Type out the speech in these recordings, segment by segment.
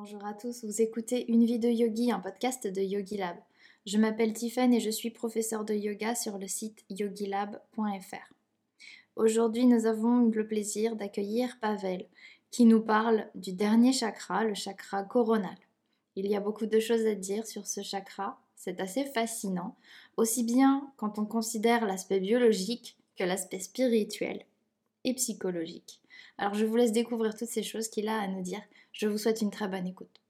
Bonjour à tous, vous écoutez Une vie de yogi, un podcast de Yogi Lab. Je m'appelle Tiffen et je suis professeure de yoga sur le site yogilab.fr. Aujourd'hui, nous avons le plaisir d'accueillir Pavel qui nous parle du dernier chakra, le chakra coronal. Il y a beaucoup de choses à dire sur ce chakra, c'est assez fascinant, aussi bien quand on considère l'aspect biologique que l'aspect spirituel et psychologique. Alors je vous laisse découvrir toutes ces choses qu'il a à nous dire. Je vous souhaite une très bonne écoute.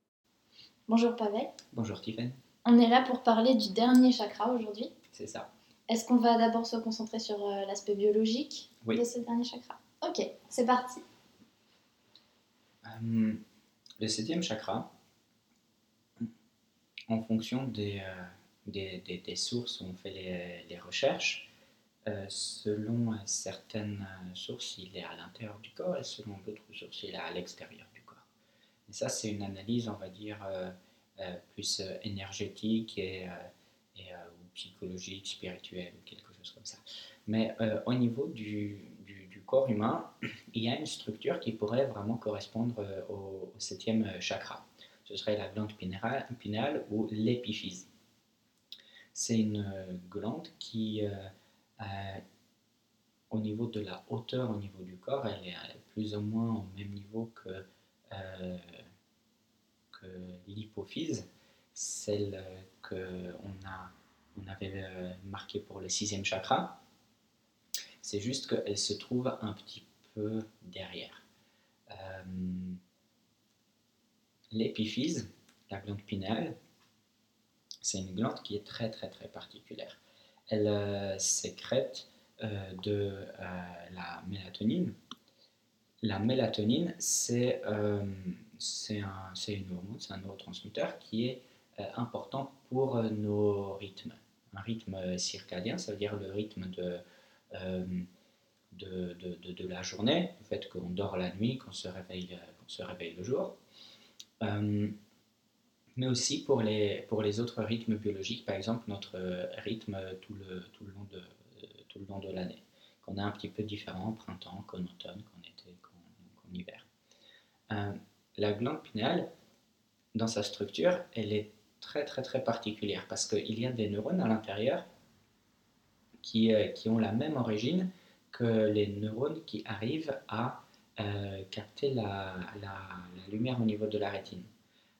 Bonjour Pavel. Bonjour Tiffen. On est là pour parler du dernier chakra aujourd'hui. C'est ça. Est-ce qu'on va d'abord se concentrer sur euh, l'aspect biologique Oui. de ce dernier chakra? Ok, c'est parti. Euh, le septième chakra, en fonction des, euh, des, des- des sources où on fait les, les recherches, euh, selon euh, certaines euh, sources, il est à l'intérieur du corps et selon d'autres sources, il est à l'extérieur du corps. Et ça, c'est une analyse, on va dire, plus énergétique et, ou psychologique, spirituelle, quelque chose comme ça. Mais au niveau du, du- corps humain, il y a une structure qui pourrait vraiment correspondre au, septième chakra. Ce serait la glande pinéale, ou l'épiphyse. C'est une glande qui, au niveau de la hauteur, au niveau du corps, elle est euh, plus ou moins au même niveau que, euh, l'hypophyse, celle qu'on a, on avait euh, marquée pour le sixième chakra. C'est juste qu'elle se trouve un petit peu derrière. Euh, L'épiphyse, la glande pinéale, c'est une glande qui est très très très particulière. Elle euh, sécrète euh, de euh, la mélatonine. La mélatonine, c'est un, une hormone, c'est un neurotransmetteur qui est important pour nos rythmes. Un rythme circadien, ça veut dire le rythme de, de, de, de- la journée, le fait qu'on dort la nuit, qu'on se réveille, se réveille le jour. Mais aussi pour les, autres rythmes biologiques, par exemple notre euh, rythme tout le, tout le long de, euh, tout le long de l'année, qu'on a un petit peu différent en printemps, qu'en automne, qu'en été, qu'en hiver. Euh, la glande pinéale, dans sa structure, elle est très très très particulière parce qu'il y a des neurones à l'intérieur qui, euh, ont la même origine que les neurones qui arrivent à euh, capter la lumière au niveau de la rétine.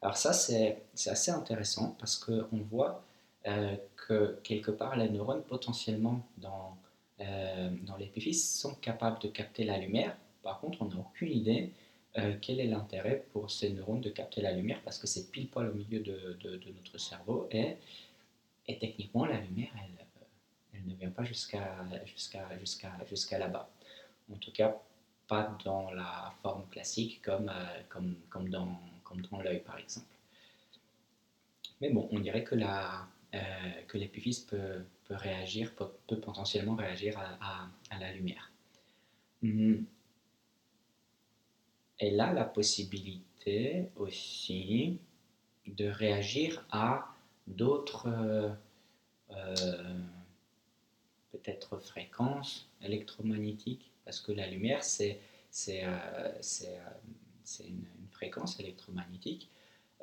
Alors ça, c'est assez intéressant parce qu'on voit euh, que quelque part, les neurones potentiellement dans, euh, dans l'épiphyse sont capables de capter la lumière. Par contre, on n'a aucune idée euh, quel est l'intérêt pour ces neurones de capter la lumière parce que c'est pile poil au milieu de, de- notre cerveau et, et techniquement, la lumière, elle, euh, elle ne vient pas jusqu'à là-bas. En tout cas, pas dans la forme classique comme, comme, comme dans, comme dans l'œil par exemple. Mais bon, on dirait que la, euh, que peut, réagir, peut, potentiellement réagir à, la lumière. Hum. Elle a la possibilité aussi de réagir à d'autres euh, peut-être fréquences électromagnétiques, parce que la lumière, c'est c'est, euh, une, une fréquence électromagnétique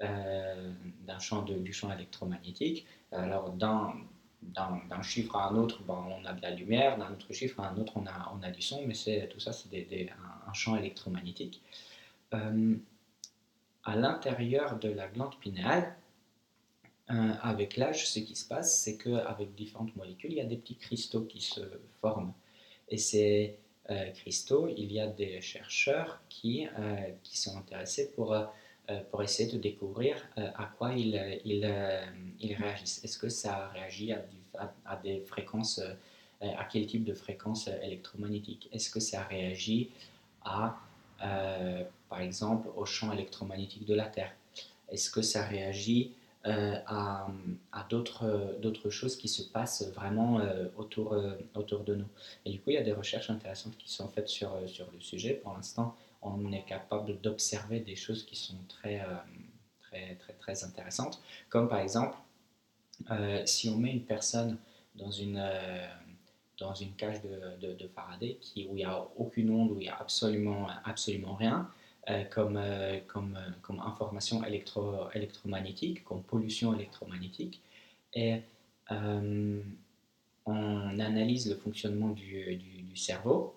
euh, d'un champ de- du champ électromagnétique. Alors, d'un, d'un chiffre à un autre, ben, on a de la lumière, d'un autre chiffre à un autre, on a, on a du son, mais c'est, tout ça, c'est des- un, champ électromagnétique. Euh, à l'intérieur de la glande pinéale, euh, avec l'âge, ce qui se passe, c'est qu'avec différentes molécules, il y a des petits cristaux qui se forment. Et ces euh, cristaux, il y a des chercheurs qui, euh, qui sont intéressés pour, euh, euh, pour essayer de découvrir euh, à quoi ils, euh, ils, euh, ils réagissent. Est-ce que ça réagit à, des fréquences, euh, à quel type de fréquences euh, électromagnétiques? Est-ce que ça réagit à, euh, par exemple, au champ électromagnétique de la Terre? Est-ce que ça réagit euh, à, à d'autres d'autres choses qui se passent vraiment euh, autour, euh, autour de nous. Et du coup, il y a des recherches intéressantes qui sont faites sur, euh, sur le sujet. Pour l'instant, on est capable d'observer des choses qui sont très, euh, très, très, très intéressantes, comme par exemple, euh, si on met une personne dans une, euh, dans une cage de, de, Faraday où il n'y a aucune onde, où il n'y a absolument, absolument rien, comme, comme, comme information électro, électromagnétique, comme pollution électromagnétique. Et on analyse le fonctionnement du, du, cerveau.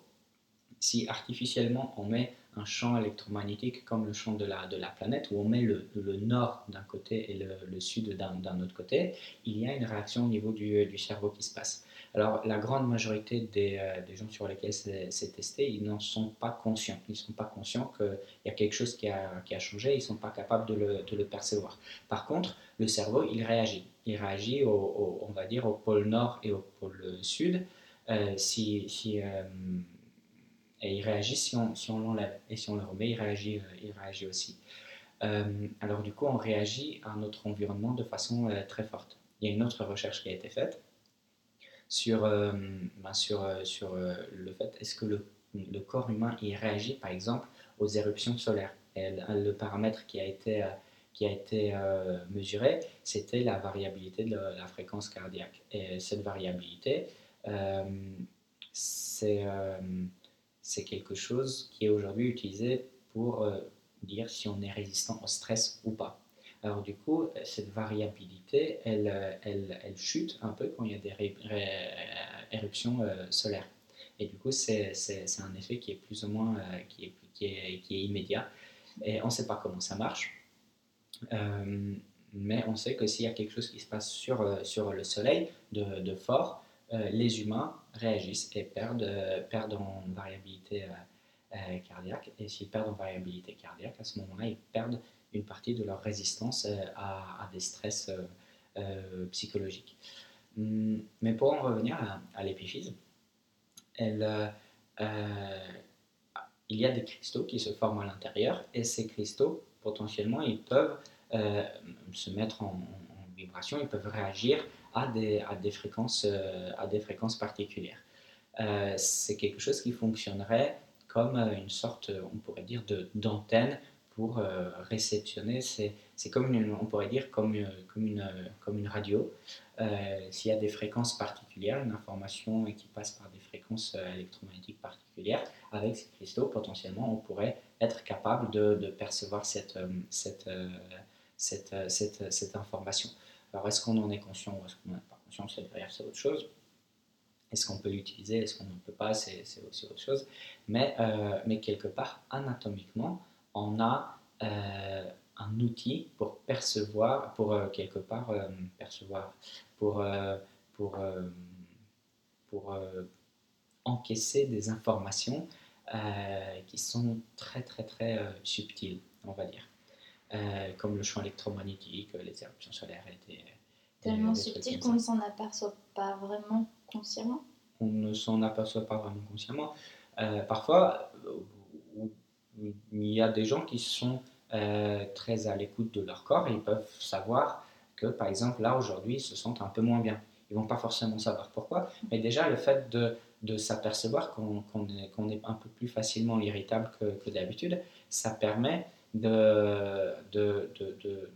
Si artificiellement on met un champ électromagnétique comme le champ de la, de la planète, où on met le, le nord d'un côté et le, le sud d'un autre côté, il y a une réaction au niveau du, du cerveau qui se passe. Alors, la grande majorité des, euh, des gens sur lesquels c'est testé, ils n'en sont pas conscients. Ils ne sont pas conscients qu'il y a quelque chose qui a, qui a changé, ils ne sont pas capables de le, de le, percevoir. Par contre, le cerveau, il réagit. Il réagit, au, on va dire, au pôle nord et au pôle sud. Euh, si, si euh, et il réagit si on, si on l'enlève. Et si on le remet, il réagit, il réagit aussi. alors du coup, on réagit à notre environnement de façon très forte. Il y a une autre recherche qui a été faite sur, euh, ben euh, euh, le fait est-ce que le, corps humain réagit par exemple aux éruptions solaires? Le paramètre qui a été, mesuré, c'était la variabilité de la, fréquence cardiaque. Et cette variabilité, c'est quelque chose qui est aujourd'hui utilisé pour dire si on est résistant au stress ou pas. Alors du coup, cette variabilité, elle, elle, elle chute un peu quand il y a des éruptions euh, solaires. Et du coup, c'est un effet qui est plus ou moins euh, qui, est, qui, est, qui, est, immédiat. Et on ne sait pas comment ça marche. Euh, mais on sait que s'il y a quelque chose qui se passe sur, sur le Soleil de, de fort, les humains réagissent et perdent, perdent en variabilité cardiaque. Et s'ils perdent en variabilité cardiaque, à ce moment-là, ils perdent une partie de leur résistance euh, à, des stress euh, euh, psychologiques. Hum, mais pour en revenir à, l'épiphyse, il y a des cristaux qui se forment à l'intérieur et ces cristaux, potentiellement, ils peuvent se mettre en, vibration, ils peuvent réagir à des, à des, fréquences, à des fréquences particulières. c'est quelque chose qui fonctionnerait comme une sorte, on pourrait dire, d'antenne euh, réceptionner. C'est comme une, on pourrait dire comme, une, comme, une, comme une radio. Euh, s'il y a des fréquences particulières, une information qui passe par des fréquences euh, électromagnétiques particulières, avec ces cristaux, potentiellement, on pourrait être capable de, percevoir cette, cette, cette, cette, cette, information. Alors, est-ce qu'on en est conscient ou est-ce qu'on n'en est pas conscient C'est autre chose. Est-ce qu'on peut l'utiliser Est-ce qu'on ne peut pas C'est aussi autre chose. Mais, mais quelque part, anatomiquement, on a euh, un outil pour percevoir, pour euh, quelque part euh, percevoir, pour, pour, pour encaisser des informations qui sont très très très subtiles, on va dire. comme le champ électromagnétique, les éruptions solaires étaient tellement subtil qu'on ne s'en aperçoit pas vraiment consciemment. On ne s'en aperçoit pas vraiment consciemment. parfois, il y a des gens qui sont euh, très à l'écoute de leur corps ils peuvent savoir que, par exemple, là, aujourd'hui, ils se sentent un peu moins bien. Ils vont pas forcément savoir pourquoi, mais déjà, le fait de, de s'apercevoir qu'on est, qu'on est, un peu plus facilement irritable que, d'habitude, ça permet de, de, de,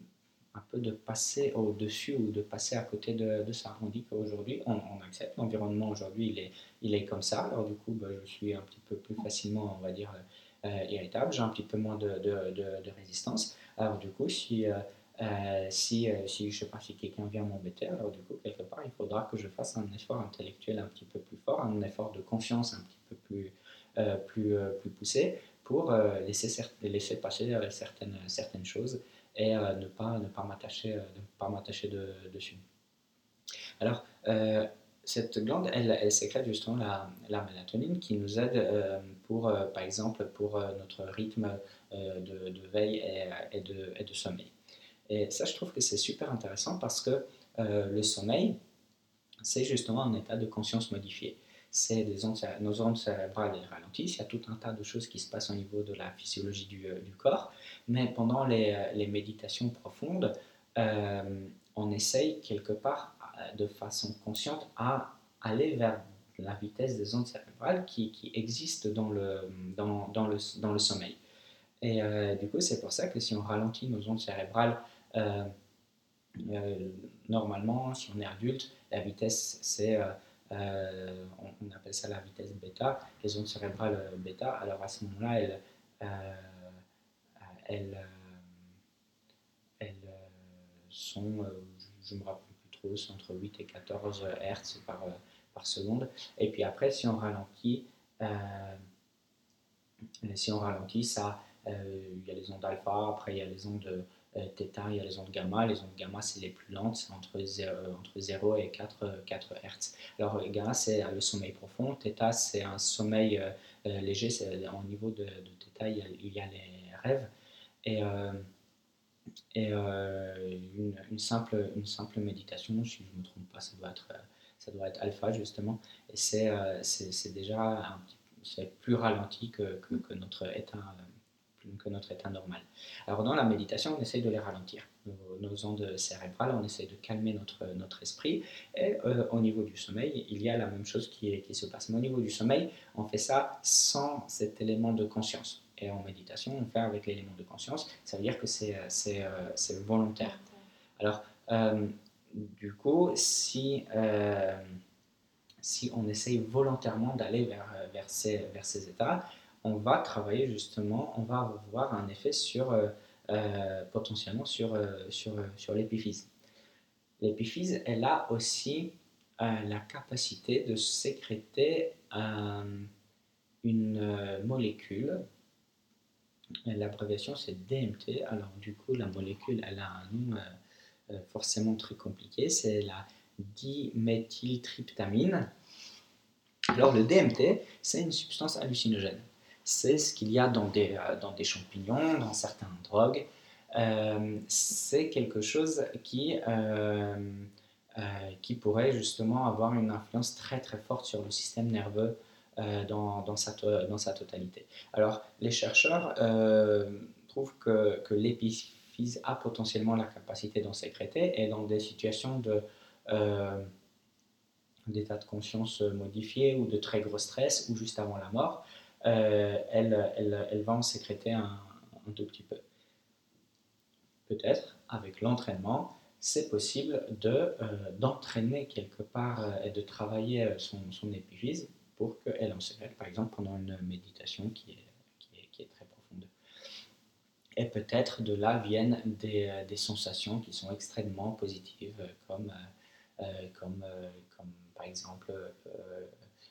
un peu de passer au-dessus ou de passer à côté de, ça. On dit qu'aujourd'hui, on, accepte l'environnement aujourd'hui, il est, il est comme ça. Alors du coup, bah, je suis un petit peu plus facilement, on va dire, irritable, j'ai un petit peu moins de, de, résistance. Alors du coup, si, euh, euh, si, si je sais pas si quelqu'un vient m'embêter, alors du coup, quelque part, il faudra que je fasse un effort intellectuel un petit peu plus fort, un effort de confiance un petit peu plus, plus, plus poussé pour laisser, laisser passer certaines, certaines choses et ne pas, ne pas m'attacher de, dessus. Alors, cette glande, elle, sécrète justement la, la, mélatonine qui nous aide euh, pour, euh, par exemple, pour euh, notre rythme de, veille et, de, sommeil. Et ça, je trouve que c'est super intéressant parce que le sommeil, c'est justement un état de conscience modifié. C'est nos ondes cérébrales ralentissent, il y a tout un tas de choses qui se passent au niveau de la physiologie du, corps, mais pendant les méditations profondes, on essaye quelque part de façon consciente à aller vers la vitesse des ondes cérébrales qui, qui existent dans le, dans, dans, le, dans le sommeil. Et euh, du coup, c'est pour ça que si on ralentit nos ondes cérébrales, euh, euh, normalement, si on est adulte, la vitesse, c'est, on, appelle ça la vitesse bêta, les ondes cérébrales bêta. Alors à ce moment-là, elles, elles, elles sont, je me rappelle plus trop, c'est entre 8 et 14 Hz par, par seconde. Et puis après, si on ralentit, si on ralentit, ça, il y a les ondes alpha, après il y a les ondes θ, il y a les ondes gamma. Les ondes gamma, c'est les plus lentes, c'est entre 0, entre 0 et 4, 4 Hz. Alors, gamma, c'est le sommeil profond. θ, c'est un sommeil léger. C'est, au niveau de, de θ, il y, a, les rêves. Et, et une, simple, une simple méditation, si je ne me trompe pas, ça doit être, ça doit être alpha, justement. Et c'est, c'est, déjà un plus ralenti que, que, notre état que notre état normal. Alors dans la méditation, on essaye de les ralentir. Nos, ondes cérébrales, on essaye de calmer notre, notre esprit. Et euh, au niveau du sommeil, il y a la même chose qui, qui se passe. Mais au niveau du sommeil, on fait ça sans cet élément de conscience. Et en méditation, on fait avec l'élément de conscience. Ça veut dire que c'est euh, volontaire. Alors, euh, du coup, si, on essaye volontairement d'aller vers, ces, états, on va travailler justement, on va avoir un effet sur, euh, euh, potentiellement euh, sur l'épiphyse. L'épiphyse, elle a aussi la capacité de sécréter une molécule. L'abréviation c'est DMT. Alors du coup, la molécule, elle a un nom forcément très compliqué. C'est la diméthyltryptamine. Alors le DMT, c'est une substance hallucinogène c'est ce qu'il y a dans des, euh, dans des champignons, dans certaines drogues. Euh, c'est quelque chose qui, euh, qui pourrait justement avoir une influence très très forte sur le système nerveux dans, dans, sa, totalité. Alors, les chercheurs trouvent que, l'épiphyse a potentiellement la capacité d'en sécréter et dans des situations de d'état de conscience modifié ou de très gros stress ou juste avant la mort, euh, elle, va en sécréter un, tout petit peu. Peut-être, avec l'entraînement, c'est possible de, euh, d'entraîner quelque part euh, et de travailler son épiphyse pour qu'elle en par exemple, pendant une méditation qui est, qui est, qui est très profonde. Et peut-être de là viennent des, des sensations qui sont extrêmement positives, comme, comme, comme par exemple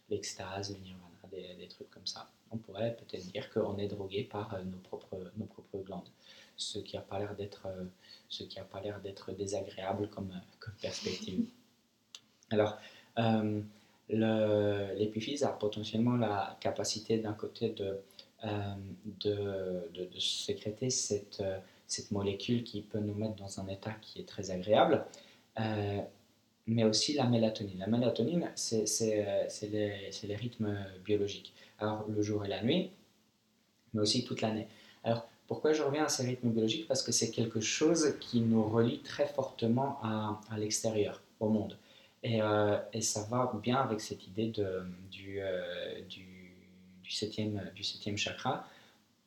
l'extase, le des, des trucs comme ça on pourrait peut-être dire qu'on est drogué par euh, nos propres, nos propres glandes, ce qui n'a pas l'air d'être, euh, désagréable comme, euh, comme perspective. Alors, l'épiphyse a potentiellement la capacité d'un côté de, de, sécréter cette, cette molécule qui peut nous mettre dans un état qui est très agréable, mais aussi la mélatonine. La mélatonine, c'est les, rythmes biologiques alors le jour et la nuit, mais aussi toute l'année. Alors pourquoi je reviens à ces rythmes biologiques? Parce que c'est quelque chose qui nous relie très fortement à, l'extérieur, au monde. Et, euh, et, ça va bien avec cette idée de, du, euh, du, septième, du septième chakra,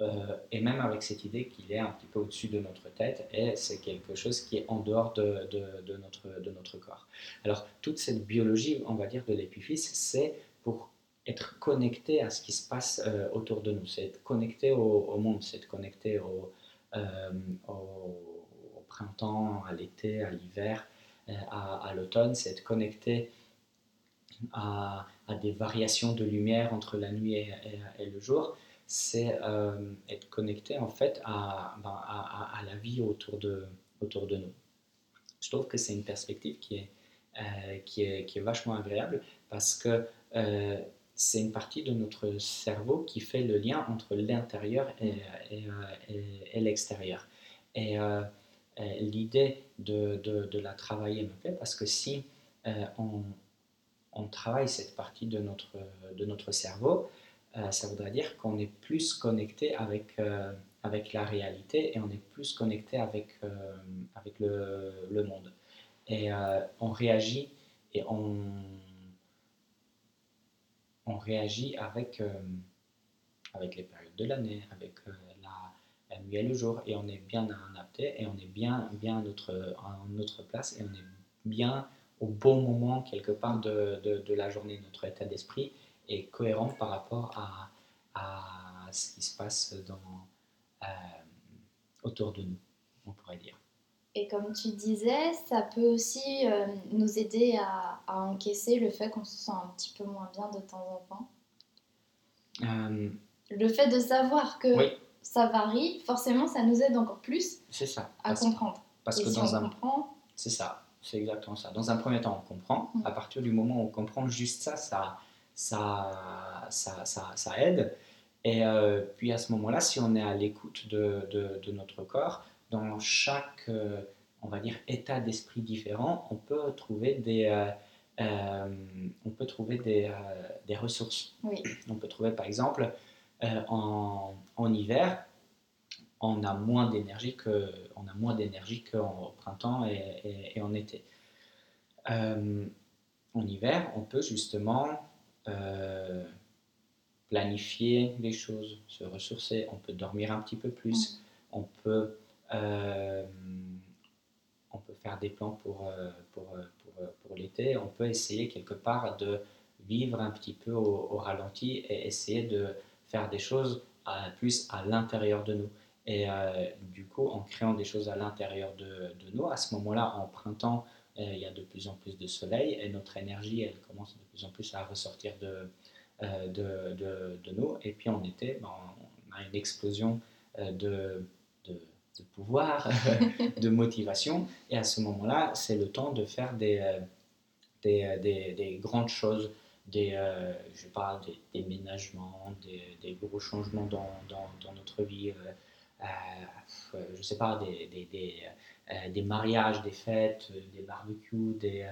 euh, et même avec cette idée qu'il est un petit peu au-dessus de notre tête, et c'est quelque chose qui est en dehors de, de, notre, de notre corps. Alors toute cette biologie, on va dire, de l'épiphyse, c'est pour être connecté à ce qui se passe autour de nous, c'est être connecté au, monde, c'est être connecté au, au, printemps, à l'été, à l'hiver, euh, à, l'automne, c'est être connecté à, des variations de lumière entre la nuit et, le jour, c'est être connecté en fait ben, à, la vie autour de, autour de nous. Je trouve que c'est une perspective qui est, qui, est, qui est vachement agréable parce que c'est une partie de notre cerveau qui fait le lien entre l'intérieur et, l'extérieur. Euh, l'idée de, de, la travailler me plaît parce que si euh, on, on, travaille cette partie de notre, de notre cerveau, euh, ça voudrait dire qu'on est plus connecté avec, avec la réalité et on est plus connecté avec, avec le, le monde. Et on réagit et on on réagit avec, euh, avec les périodes de l'année, avec euh, nuit et le jour, et on est bien adapté, et on est bien, bien à, notre, notre place, et on est bien au bon moment quelque part de, de, la journée. Notre état d'esprit est cohérent par rapport à, à, ce qui se passe dans, euh, autour de nous, on pourrait dire. Et comme tu disais, ça peut aussi euh, nous aider à, à, encaisser le fait qu'on se sent un petit peu moins bien de temps en temps. Euh, le fait de savoir que Oui. Ça varie, forcément, ça nous aide encore plus ça. à Parce, comprendre. parce Et que si dans on un... comprend, C'est ça, c'est exactement ça. Dans un premier temps, on comprend. Mm. À partir du moment où on comprend juste ça, ça, ça, ça, ça, ça aide. Et euh, puis à ce moment-là, si on est à l'écoute de, de, de notre corps, dans chaque, euh, on va dire, état d'esprit différent, on peut trouver des, euh, euh, on peut trouver des, euh, des ressources. oui, On peut trouver par exemple euh, en, hiver, on a moins d'énergie que on qu'en printemps et, en été. Euh, en hiver, on peut justement euh, planifier les choses, se ressourcer, on peut dormir un petit peu plus, on peut on peut faire des plans pour, pour, pour, l'été, on peut essayer quelque part de vivre un petit peu au ralenti et essayer de faire des choses à- plus à l'intérieur de nous. Et euh, du coup, en créant des choses à l'intérieur de, nous, à ce moment-là, en printemps, euh, il y a de plus en plus de soleil et notre énergie, elle commence de plus en plus à ressortir de, euh, de, de, nous. Et puis en été, ben, on a une explosion de, pouvoir, de motivation. Et à ce moment-là, c'est le temps de faire des, des, des grandes choses, des, euh, je pas, des déménagements, des, gros changements dans, dans, dans notre vie. euh, euh, je sais pas, des, des, des, euh, mariages, des fêtes, des barbecues, des,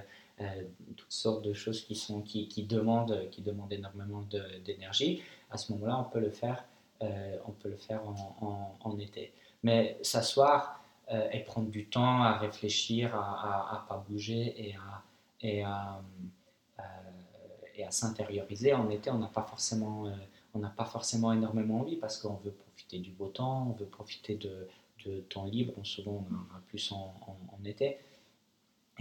toutes sortes de choses qui, sont, qui, qui, demandent, qui demandent énormément d'énergie. À ce moment-là, on peut le faire, on peut le faire en, en, été. Mais s'asseoir et prendre du temps à réfléchir, à ne pas bouger et à, et à s'intérioriser, en été, on n'a pas forcément... euh, on n'a pas forcément énormément envie parce qu'on veut profiter du beau temps, on veut profiter de, de temps libre, on, souvent on en a plus en, en- en été.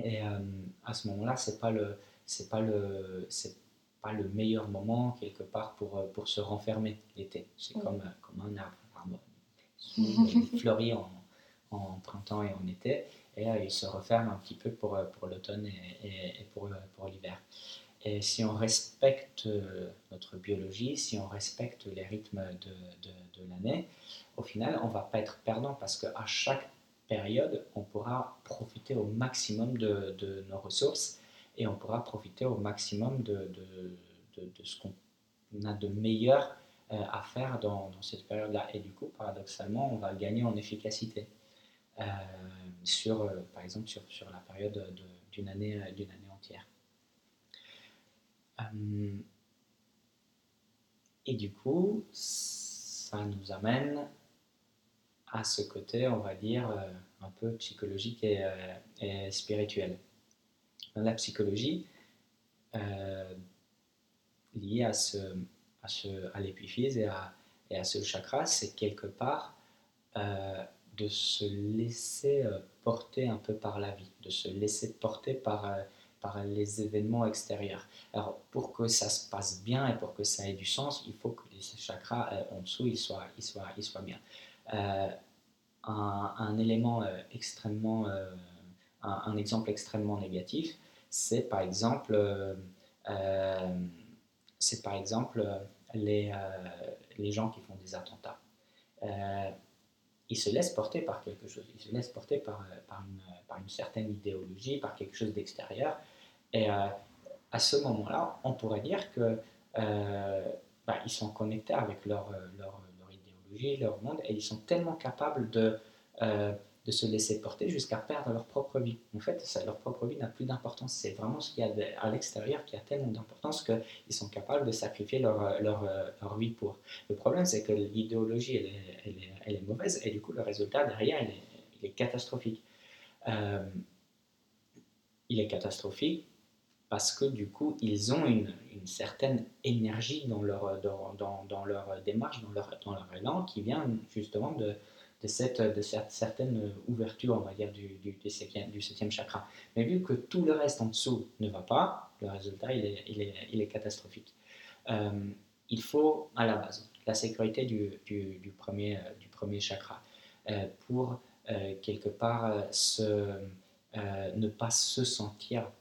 Et euh, à ce moment-là, c'est pas le, c'est pas le, c'est pas le meilleur moment quelque part pour, euh, pour se renfermer l'été. C'est Oui. comme, comme un arbre. arbre. Il fleurit en, en printemps et en été, et euh, il se referme un petit peu pour, pour l'automne et, et- et pour, pour l'hiver. Et si on respecte euh, notre biologie, si on respecte les rythmes de, de- l'année, au final, on ne va pas être perdant parce qu'à chaque période, on pourra profiter au maximum de, de nos ressources et on pourra profiter au maximum de, ce qu'on a de meilleur euh, à faire dans, cette période-là. Et du coup, paradoxalement, on va gagner en efficacité. Euh, sur, par exemple, sur, sur la période de- d'une année, d'une année entière. Euh, et du coup, ça nous amène à ce côté, on va dire, euh, un peu psychologique et, euh, spirituel. La psychologie, liée à, ce, à, ce, à l'épiphyse et à, et à ce chakra, c'est quelque part de se laisser porter un peu par la vie, de se laisser porter par, par les événements extérieurs. Alors, pour que ça se passe bien et pour que ça ait du sens, il faut que les chakras euh, en dessous, ils soient, soient, soient bien. Euh, un, élément euh, extrêmement, un, exemple extrêmement négatif, c'est par exemple, c'est par exemple les, les gens qui font des attentats. Ils se laissent porter par quelque chose, ils se laissent porter par, par, une, par une certaine idéologie, par quelque chose d'extérieur. Et euh, à ce moment-là, on pourrait dire que euh, bah, sont connectés avec leur, euh, leur, idéologie, leur monde, et ils sont tellement capables de, se laisser porter jusqu'à perdre leur propre vie. En fait, leur propre vie n'a plus d'importance. C'est vraiment ce qu'il y a à l'extérieur qui a tellement d'importance qu'ils sont capables de sacrifier leur, vie pour. Le problème, c'est que l'idéologie, elle est, mauvaise, et du coup, le résultat derrière, il est, catastrophique. Il est catastrophique parce que du coup, ils ont une, certaine énergie dans leur, dans, leur démarche, dans leur, dans leur élan, qui vient justement de, de, cette, de cette certaine ouverture, on va dire, du, du, septième, chakra. Mais vu que tout le reste en dessous ne va pas, le résultat, il est, il est, catastrophique. Euh, il faut, à la base, la sécurité du, premier, du premier chakra. pour quelque part ne pas se sentir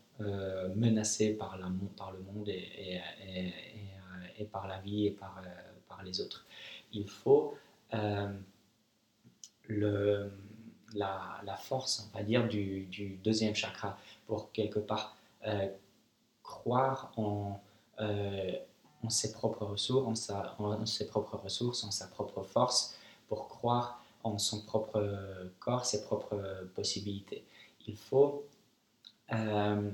menacé par, la, par le monde et, par la vie et par, par les autres. Il faut le, la, force, on va dire, du, deuxième chakra pour quelque part croire en, ses propres ressources, en, sa, ses propres ressources, en sa propre force, pour croire en son propre corps, ses propres possibilités. Il faut, euh,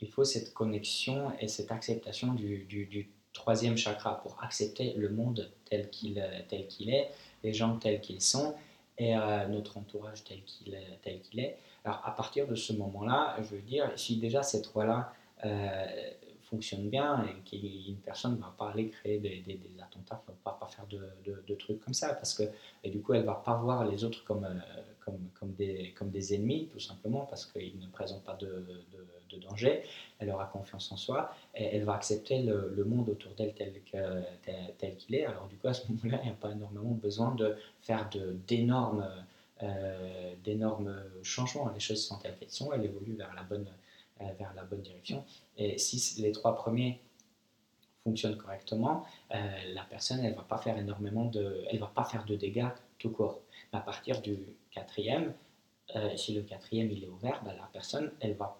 il faut cette connexion et cette acceptation du, du, troisième chakra pour accepter le monde tel qu'il tel qu'il est, les gens tels qu'ils sont et euh, notre entourage tel qu'il tel qu'il est. Alors à partir de ce moment-là, je veux dire, si déjà ces trois-là euh, fonctionne bien et qu'une personne ne va pas aller créer des, des, attentats, ne va pas, faire de, de, trucs comme ça, parce que et du coup, elle ne va pas voir les autres comme, euh, comme, comme, des, comme des ennemis, tout simplement, parce qu'ils ne présentent pas de, danger. Elle aura confiance en soi et elle va accepter le, monde autour d'elle tel qu'il est. Alors, du coup, à ce moment-là, il n'y a pas énormément besoin de faire d'énormes. Euh, d'énormes changements. Les choses sont telles qu'elles sont, elles évoluent vers la bonne, euh, vers la bonne direction. Et si les trois premiers fonctionnent correctement, euh, la personne, elle va pas faire énormément de, elle va pas faire de dégâts tout court. Mais à partir du quatrième, si le quatrième il est ouvert, bah, la personne, elle va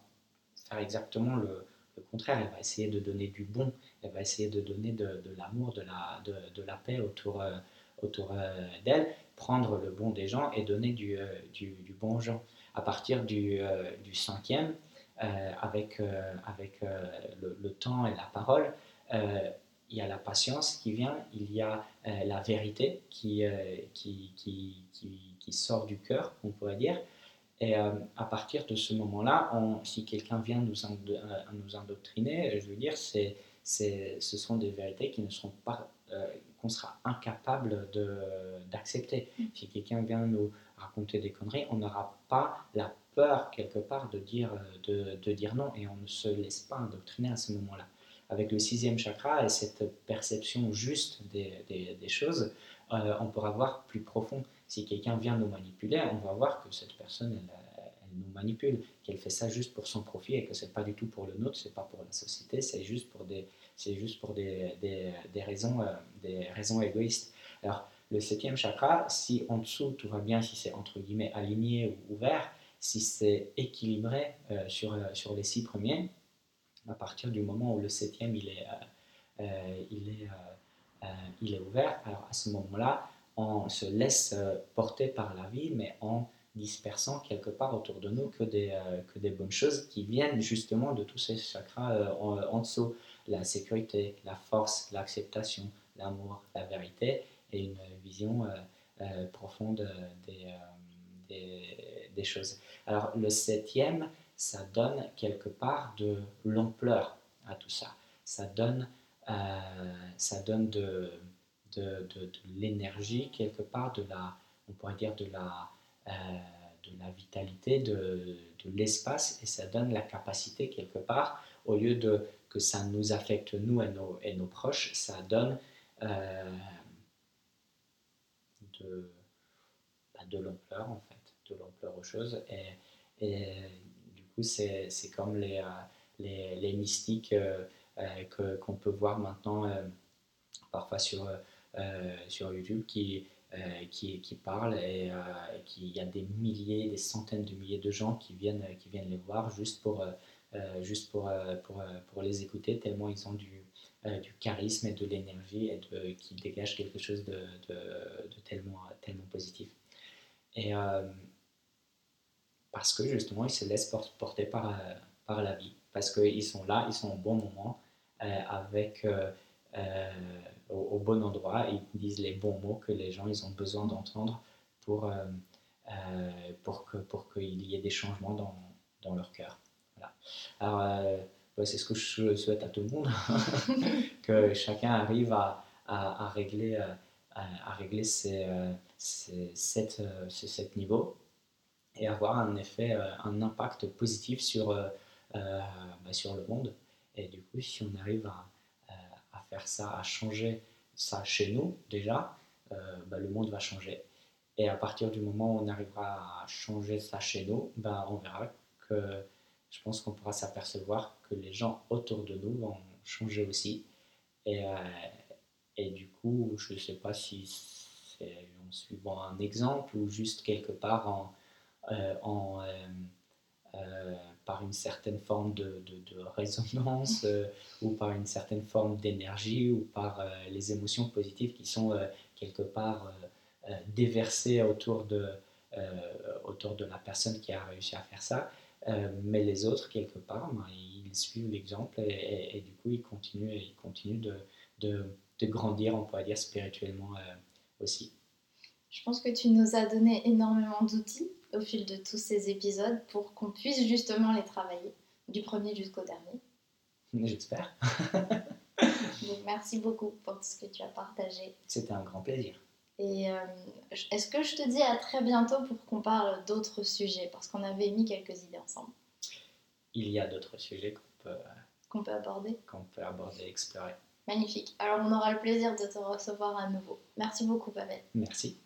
faire exactement le, contraire. Elle va essayer de donner du bon, elle va essayer de donner de, l'amour, de la, de, la paix autour, autour d'elle, prendre le bon des gens et donner du, du, bon aux gens. À partir du, du cinquième, euh, avec, euh, avec euh, le, temps et la parole, il y a la patience qui vient, il y a la vérité qui, qui, qui, qui, sort du cœur, on pourrait dire. Et à partir de ce moment-là, si quelqu'un vient nous, nous indoctriner, je veux dire, c'est, ce sont des vérités qui ne seront pas, qu'on sera incapable d'accepter. Mm. Si quelqu'un vient nous raconter des conneries, on n'aura pas la peur quelque part de dire, de, de, dire non et on ne se laisse pas indoctriner à ce moment-là. Avec le sixième chakra et cette perception juste des, des, choses, euh, on pourra voir plus profond. Si quelqu'un vient nous manipuler, on va voir que cette personne, elle, nous manipule, qu'elle fait ça juste pour son profit et que c'est pas du tout pour le nôtre, c'est pas pour la société, c'est juste pour des, c'est juste pour des, des raisons, euh, des raisons égoïstes. Alors, le septième chakra, si en dessous tout va bien, si c'est entre guillemets aligné ou ouvert, si c'est équilibré euh, sur, euh, sur les six premiers, à partir du moment où le septième il est, il est, il est ouvert, alors à ce moment-là, on se laisse porter par la vie, mais en dispersant quelque part autour de nous que des, que des bonnes choses qui viennent justement de tous ces chakras en, en, dessous. La sécurité, la force, l'acceptation, l'amour, la vérité et une vision profonde des, choses. Alors le septième, ça donne quelque part de l'ampleur à tout ça. Ça donne, euh, ça donne de, de, l'énergie quelque part, de la, on pourrait dire de la, euh, de la vitalité, de, de l'espace, et ça donne la capacité quelque part, au lieu de que ça nous affecte nous et nos, et nos proches, ça donne euh, de, bah, de l'ampleur en fait de l'ampleur aux choses. Et, et du coup, c'est comme les, euh, les, les mystiques euh, qu'on peut voir maintenant parfois sur, sur YouTube qui, qui, qui, parlent et qu'il y a des milliers, des centaines de milliers de gens qui viennent, qui viennent les voir juste pour, juste pour, pour, pour, les écouter, tellement ils ont du, du charisme et de l'énergie et qui dégagent quelque chose de, de, tellement, tellement positif. Et, parce que justement ils se laissent porter par, euh, par la vie, parce qu'ils sont là, ils sont au bon moment, euh, avec, euh, au, bon endroit, ils disent les bons mots que les gens ils ont besoin d'entendre pour, pour qu'il pour qu'il y ait des changements dans, dans leur cœur. Voilà. Alors, c'est ce que je souhaite à tout le monde, que chacun arrive à, à, régler, à, régler ces, ces, sept, ces sept niveaux et avoir un effet, euh, un impact positif sur, euh, euh, bah, sur le monde. Et du coup, si on arrive à, à faire ça, à changer ça chez nous déjà, bah, le monde va changer. Et à partir du moment où on arrivera à changer ça chez nous, ben, on verra que je pense qu'on pourra s'apercevoir que les gens autour de nous vont changer aussi. Et, euh, et du coup, je ne sais pas si c'est en suivant un exemple ou juste quelque part en, euh, en, euh, par une certaine forme de, de, résonance ou par une certaine forme d'énergie ou par les émotions positives qui sont quelque part déversées autour de, autour de la personne qui a réussi à faire ça. mais les autres, quelque part, ben, ils suivent l'exemple et, du coup, ils continuent, ils continuent de, de grandir, on pourrait dire, spirituellement aussi. Je pense que tu nous as donné énormément d'outils au fil de tous ces épisodes pour qu'on puisse justement les travailler, du premier jusqu'au dernier. J'espère. merci beaucoup pour tout ce que tu as partagé. C'était un grand plaisir. Et euh, est-ce que je te dis à très bientôt pour qu'on parle d'autres sujets? Parce qu'on avait mis quelques idées ensemble. Il y a d'autres sujets qu'on peut, qu'on peut aborder. Qu'on peut aborder, explorer. Magnifique. Alors on aura le plaisir de te recevoir à nouveau. Merci beaucoup, Pavel. Merci.